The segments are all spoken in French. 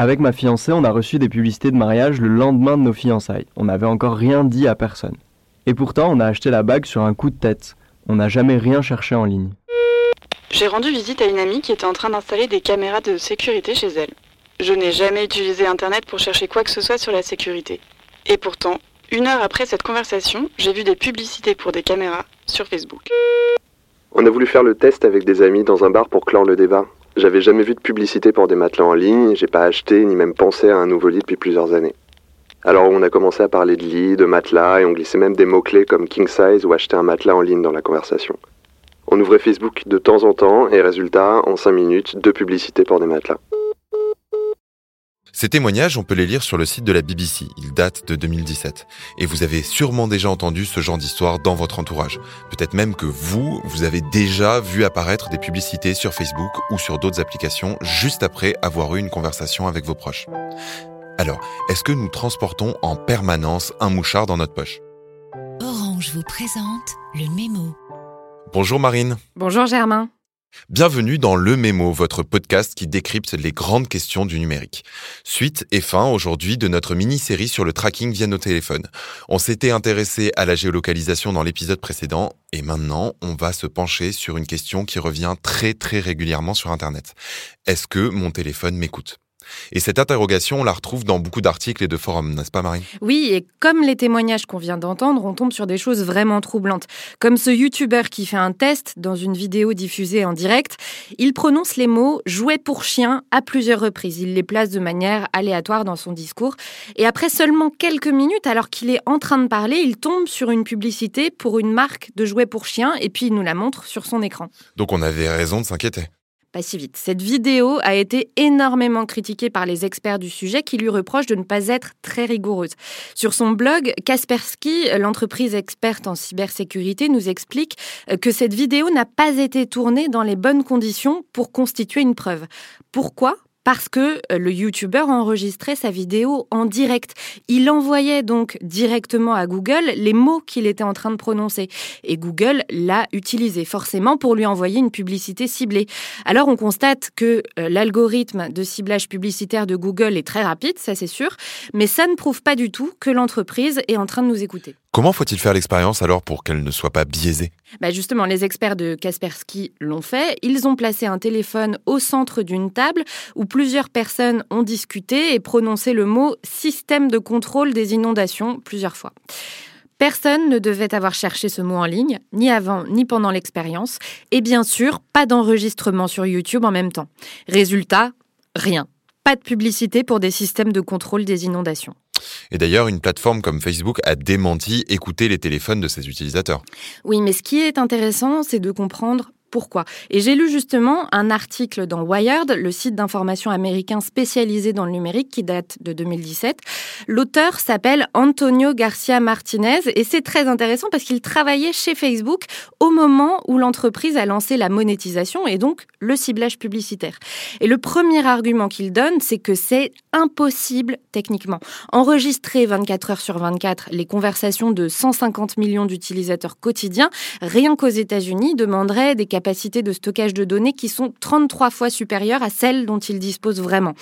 Avec ma fiancée, on a reçu des publicités de mariage le lendemain de nos fiançailles. On n'avait encore rien dit à personne. Et pourtant, on a acheté la bague sur un coup de tête. On n'a jamais rien cherché en ligne. J'ai rendu visite à une amie qui était en train d'installer des caméras de sécurité chez elle. Je n'ai jamais utilisé Internet pour chercher quoi que ce soit sur la sécurité. Et pourtant, une heure après cette conversation, j'ai vu des publicités pour des caméras sur Facebook. On a voulu faire le test avec des amis dans un bar pour clore le débat. J'avais jamais vu de publicité pour des matelas en ligne, j'ai pas acheté ni même pensé à un nouveau lit depuis plusieurs années. Alors on a commencé à parler de lit, de matelas, et on glissait même des mots-clés comme king size ou acheter un matelas en ligne dans la conversation. On ouvrait Facebook de temps en temps, et résultat, en 5 minutes, deux publicités pour des matelas. Ces témoignages, on peut les lire sur le site de la BBC. Ils datent de 2017. Et vous avez sûrement déjà entendu ce genre d'histoire dans votre entourage. Peut-être même que vous, vous avez déjà vu apparaître des publicités sur Facebook ou sur d'autres applications juste après avoir eu une conversation avec vos proches. Alors, est-ce que nous transportons en permanence un mouchard dans notre poche? Orange vous présente le mémo. Bonjour Marine. Bonjour Germain. Bienvenue dans Le Mémo, votre podcast qui décrypte les grandes questions du numérique. Suite et fin aujourd'hui de notre mini-série sur le tracking via nos téléphones. On s'était intéressé à la géolocalisation dans l'épisode précédent et maintenant on va se pencher sur une question qui revient très très régulièrement sur Internet. Est-ce que mon téléphone m'écoute? Et cette interrogation, on la retrouve dans beaucoup d'articles et de forums, n'est-ce pas Marie? Oui, et comme les témoignages qu'on vient d'entendre, on tombe sur des choses vraiment troublantes. Comme ce youtubeur qui fait un test dans une vidéo diffusée en direct, il prononce les mots jouet pour chien à plusieurs reprises. Il les place de manière aléatoire dans son discours. Et après seulement quelques minutes, alors qu'il est en train de parler, il tombe sur une publicité pour une marque de jouets pour chien et puis il nous la montre sur son écran. Donc on avait raison de s'inquiéter pas si vite. Cette vidéo a été énormément critiquée par les experts du sujet qui lui reprochent de ne pas être très rigoureuse. Sur son blog, Kaspersky, l'entreprise experte en cybersécurité, nous explique que cette vidéo n'a pas été tournée dans les bonnes conditions pour constituer une preuve. Pourquoi? Parce que euh, le YouTuber enregistrait sa vidéo en direct. Il envoyait donc directement à Google les mots qu'il était en train de prononcer. Et Google l'a utilisé forcément pour lui envoyer une publicité ciblée. Alors on constate que euh, l'algorithme de ciblage publicitaire de Google est très rapide, ça c'est sûr, mais ça ne prouve pas du tout que l'entreprise est en train de nous écouter. Comment faut-il faire l'expérience alors pour qu'elle ne soit pas biaisée? Bah Justement, les experts de Kaspersky l'ont fait. Ils ont placé un téléphone au centre d'une table où plusieurs personnes ont discuté et prononcé le mot système de contrôle des inondations plusieurs fois. Personne ne devait avoir cherché ce mot en ligne, ni avant ni pendant l'expérience, et bien sûr, pas d'enregistrement sur YouTube en même temps. Résultat, rien. Pas de publicité pour des systèmes de contrôle des inondations. Et d'ailleurs, une plateforme comme Facebook a démenti écouter les téléphones de ses utilisateurs. Oui, mais ce qui est intéressant, c'est de comprendre pourquoi. Et j'ai lu justement un article dans Wired, le site d'information américain spécialisé dans le numérique qui date de 2017. L'auteur s'appelle Antonio Garcia Martinez et c'est très intéressant parce qu'il travaillait chez Facebook au moment où l'entreprise a lancé la monétisation et donc le ciblage publicitaire. Et le premier argument qu'il donne, c'est que c'est impossible techniquement. Enregistrer 24 heures sur 24 les conversations de 150 millions d'utilisateurs quotidiens, rien qu'aux États-Unis, demanderait des capacités de stockage de données qui sont 33 fois supérieures à celles dont ils disposent vraiment.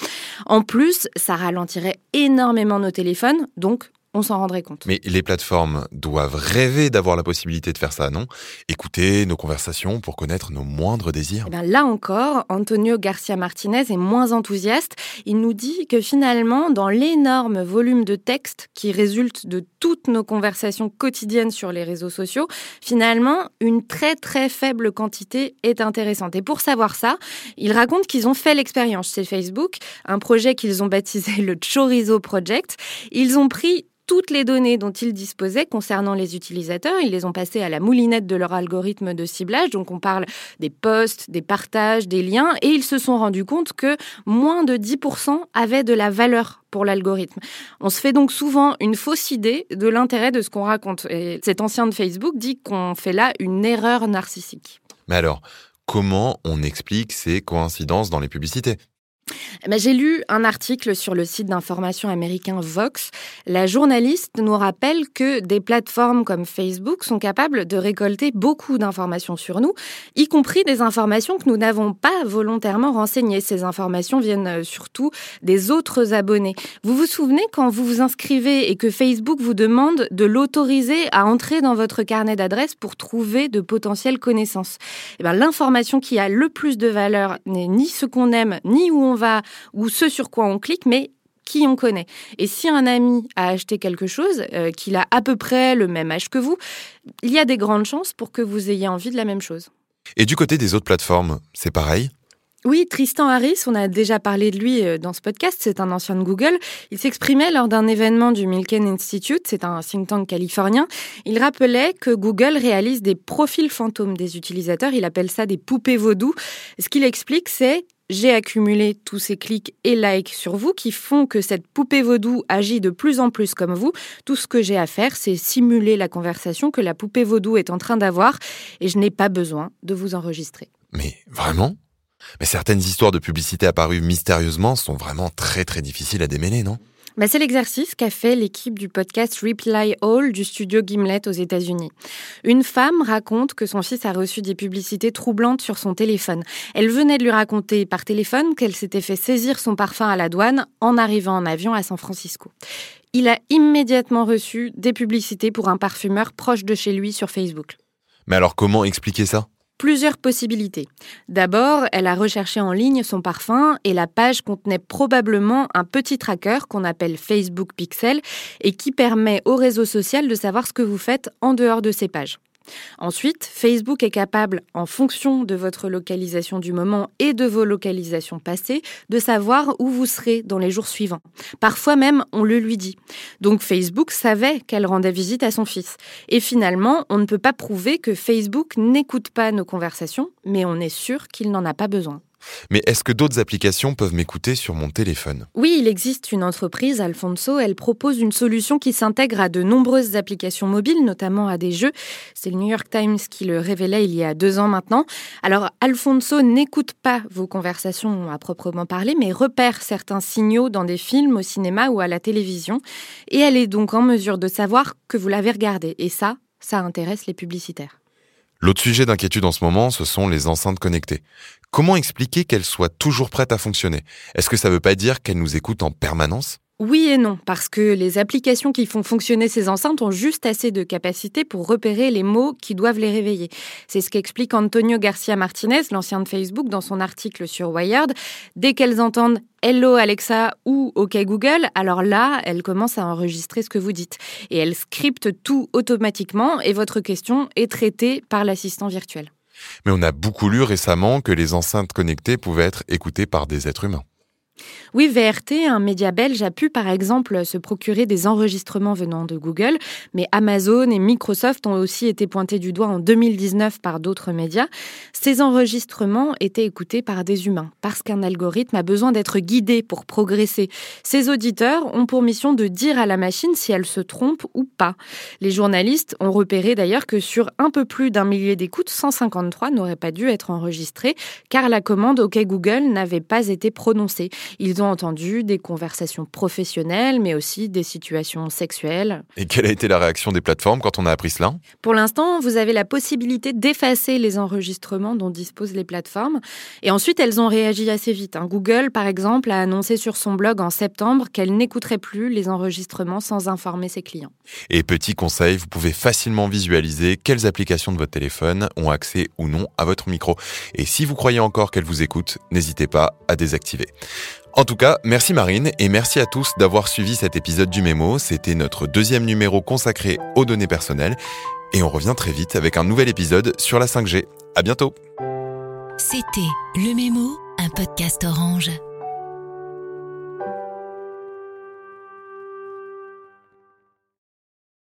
En plus, ça ralentirait énormément nos téléphones, donc on s'en rendrait compte. Mais les plateformes doivent rêver d'avoir la possibilité de faire ça, non? Écouter nos conversations pour connaître nos moindres désirs. Eh là encore, Antonio Garcia Martinez est moins enthousiaste. Il nous dit que finalement, dans l'énorme volume de textes qui résulte de toutes nos conversations quotidiennes sur les réseaux sociaux, finalement, une très très faible quantité est intéressante. Et pour savoir ça, il raconte qu'ils ont fait l'expérience chez Facebook, un projet qu'ils ont baptisé le Chorizo Project. Ils ont pris toutes les données dont ils disposaient concernant les utilisateurs. Ils les ont passées à la moulinette de leur algorithme de ciblage. Donc on parle des posts, des partages, des liens. Et ils se sont rendus compte que moins de 10% avaient de la valeur pour l'algorithme. On se fait donc souvent une fausse idée de l'intérêt de ce qu'on raconte. Et cet ancien de Facebook dit qu'on fait là une erreur narcissique. Mais alors, comment on explique ces coïncidences dans les publicités? Eh J'ai lu un article sur le site d'information américain Vox. La journaliste nous rappelle que des plateformes comme Facebook sont capables de récolter beaucoup d'informations sur nous, y compris des informations que nous n'avons pas volontairement renseignées. Ces informations viennent euh, surtout des autres abonnés. Vous vous souvenez quand vous vous inscrivez et que Facebook vous demande de l'autoriser à entrer dans votre carnet d'adresses pour trouver de potentielles connaissances? Eh ben, L'information qui a le plus de valeur n'est ni ce qu'on aime, ni où on va, ou ce sur quoi on clique, mais qui on connaît. Et si un ami a acheté quelque chose, euh, qu'il a à peu près le même âge que vous, il y a des grandes chances pour que vous ayez envie de la même chose. Et du côté des autres plateformes, c'est pareil? Oui, Tristan Harris, on a déjà parlé de lui euh, dans ce podcast, c'est un ancien de Google. Il s'exprimait lors d'un événement du Milken Institute, c'est un think tank californien. Il rappelait que Google réalise des profils fantômes des utilisateurs, il appelle ça des poupées vaudou. Ce qu'il explique, c'est j'ai accumulé tous ces clics et likes sur vous qui font que cette poupée vaudou agit de plus en plus comme vous. Tout ce que j'ai à faire, c'est simuler la conversation que la poupée vaudou est en train d'avoir et je n'ai pas besoin de vous enregistrer. Mais vraiment? Mais certaines histoires de publicité apparues mystérieusement sont vraiment très très difficiles à démêler, non? Bah, c'est l'exercice qu'a fait l'équipe du podcast Reply All du studio Gimlet aux États-Unis. Une femme raconte que son fils a reçu des publicités troublantes sur son téléphone. Elle venait de lui raconter par téléphone qu'elle s'était fait saisir son parfum à la douane en arrivant en avion à San Francisco. Il a immédiatement reçu des publicités pour un parfumeur proche de chez lui sur Facebook. Mais alors comment expliquer ça? Plusieurs possibilités. D'abord, elle a recherché en ligne son parfum et la page contenait probablement un petit tracker qu'on appelle Facebook Pixel et qui permet au réseau social de savoir ce que vous faites en dehors de ces pages. Ensuite, Facebook est capable, en fonction de votre localisation du moment et de vos localisations passées, de savoir où vous serez dans les jours suivants. Parfois même, on le lui dit. Donc Facebook savait qu'elle rendait visite à son fils. Et finalement, on ne peut pas prouver que Facebook n'écoute pas nos conversations, mais on est sûr qu'il n'en a pas besoin. Mais est-ce que d'autres applications peuvent m'écouter sur mon téléphone? Oui, il existe une entreprise, Alfonso. Elle propose une solution qui s'intègre à de nombreuses applications mobiles, notamment à des jeux. C'est le New York Times qui le révélait il y a deux ans maintenant. Alors, Alfonso n'écoute pas vos conversations à proprement parler, mais repère certains signaux dans des films, au cinéma ou à la télévision. Et elle est donc en mesure de savoir que vous l'avez regardé. Et ça, ça intéresse les publicitaires. L'autre sujet d'inquiétude en ce moment, ce sont les enceintes connectées. Comment expliquer qu'elles soient toujours prêtes à fonctionner? Est-ce que ça ne veut pas dire qu'elles nous écoutent en permanence? Oui et non, parce que les applications qui font fonctionner ces enceintes ont juste assez de capacité pour repérer les mots qui doivent les réveiller. C'est ce qu'explique Antonio Garcia Martinez, l'ancien de Facebook, dans son article sur Wired. Dès qu'elles entendent Hello Alexa ou OK Google, alors là, elles commencent à enregistrer ce que vous dites. Et elles scriptent tout automatiquement et votre question est traitée par l'assistant virtuel. Mais on a beaucoup lu récemment que les enceintes connectées pouvaient être écoutées par des êtres humains. Oui, VRT, un média belge, a pu par exemple se procurer des enregistrements venant de Google, mais Amazon et Microsoft ont aussi été pointés du doigt en 2019 par d'autres médias. Ces enregistrements étaient écoutés par des humains, parce qu'un algorithme a besoin d'être guidé pour progresser. Ces auditeurs ont pour mission de dire à la machine si elle se trompe ou pas. Les journalistes ont repéré d'ailleurs que sur un peu plus d'un millier d'écoutes, 153 n'auraient pas dû être enregistrés, car la commande OK Google n'avait pas été prononcée. Ils ont entendu des conversations professionnelles, mais aussi des situations sexuelles. Et quelle a été la réaction des plateformes quand on a appris cela? Pour l'instant, vous avez la possibilité d'effacer les enregistrements dont disposent les plateformes. Et ensuite, elles ont réagi assez vite. Hein. Google, par exemple, a annoncé sur son blog en septembre qu'elle n'écouterait plus les enregistrements sans informer ses clients. Et petit conseil, vous pouvez facilement visualiser quelles applications de votre téléphone ont accès ou non à votre micro. Et si vous croyez encore qu'elles vous écoutent, n'hésitez pas à désactiver. En tout cas, merci Marine et merci à tous d'avoir suivi cet épisode du Mémo. C'était notre deuxième numéro consacré aux données personnelles et on revient très vite avec un nouvel épisode sur la 5G. À bientôt. C'était Le Mémo, un podcast orange.